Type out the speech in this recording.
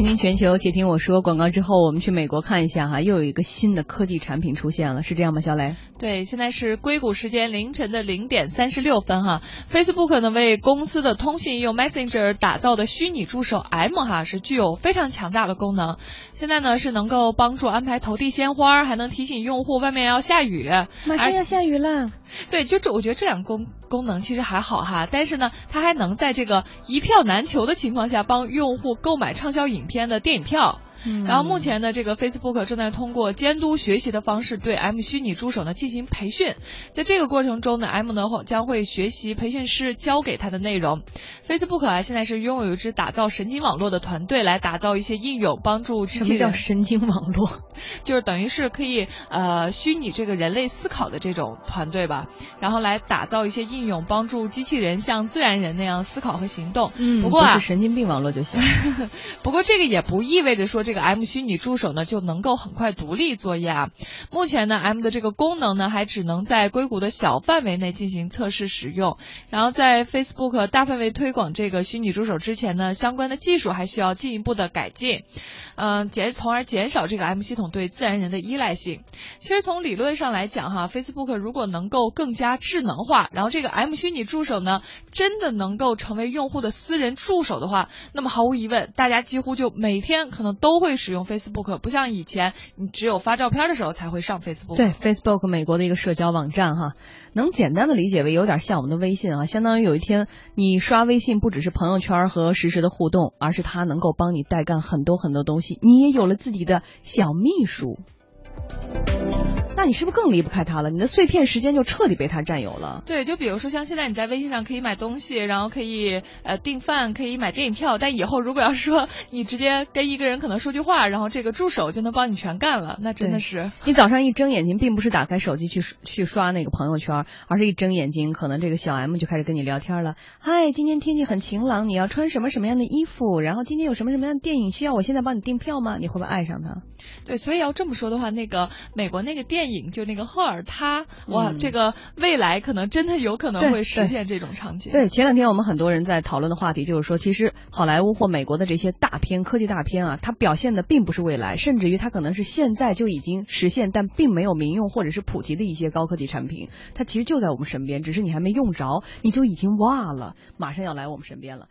倾听全球，且听我说。广告之后，我们去美国看一下哈，又有一个新的科技产品出现了，是这样吗？小雷？对，现在是硅谷时间凌晨的零点三十六分哈。Facebook 呢为公司的通信应用 Messenger 打造的虚拟助手 M 哈，是具有非常强大的功能。现在呢是能够帮助安排投递鲜花，还能提醒用户外面要下雨，马上要下雨了。对，就这，我觉得这两功功能其实还好哈，但是呢，它还能在这个一票难求的情况下，帮用户购买畅销影片的电影票。然后目前呢，这个 Facebook 正在通过监督学习的方式对 M 虚拟助手呢进行培训，在这个过程中呢，M 呢将会学习培训师教给他的内容。Facebook 啊，现在是拥有一支打造神经网络的团队，来打造一些应用，帮助机器人。什么叫神经网络？就是等于是可以呃虚拟这个人类思考的这种团队吧，然后来打造一些应用，帮助机器人像自然人那样思考和行动。嗯，不过啊，神经病网络就行。不过这个也不意味着说。这这个 M 虚拟助手呢就能够很快独立作业啊。目前呢，M 的这个功能呢还只能在硅谷的小范围内进行测试使用。然后在 Facebook 大范围推广这个虚拟助手之前呢，相关的技术还需要进一步的改进，嗯，减从而减少这个 M 系统对自然人的依赖性。其实从理论上来讲哈，Facebook 如果能够更加智能化，然后这个 M 虚拟助手呢真的能够成为用户的私人助手的话，那么毫无疑问，大家几乎就每天可能都。会使用 Facebook，不像以前你只有发照片的时候才会上 Facebook。对，Facebook 美国的一个社交网站哈，能简单的理解为有点像我们的微信啊，相当于有一天你刷微信不只是朋友圈和实时的互动，而是它能够帮你代干很多很多东西，你也有了自己的小秘书。那你是不是更离不开它了？你的碎片时间就彻底被它占有了。对，就比如说像现在你在微信上可以买东西，然后可以呃订饭，可以买电影票。但以后如果要是说你直接跟一个人可能说句话，然后这个助手就能帮你全干了，那真的是。你早上一睁眼睛，并不是打开手机去去刷那个朋友圈，而是一睁眼睛，可能这个小 M 就开始跟你聊天了。嗨，今天天气很晴朗，你要穿什么什么样的衣服？然后今天有什么什么样的电影需要我现在帮你订票吗？你会不会爱上他？对，所以要这么说的话，那个美国那个电影就那个赫尔，他哇，这个未来可能真的有可能会实现这种场景。对，前两天我们很多人在讨论的话题就是说，其实好莱坞或美国的这些大片、科技大片啊，它表现的并不是未来，甚至于它可能是现在就已经实现，但并没有民用或者是普及的一些高科技产品，它其实就在我们身边，只是你还没用着，你就已经哇了，马上要来我们身边了。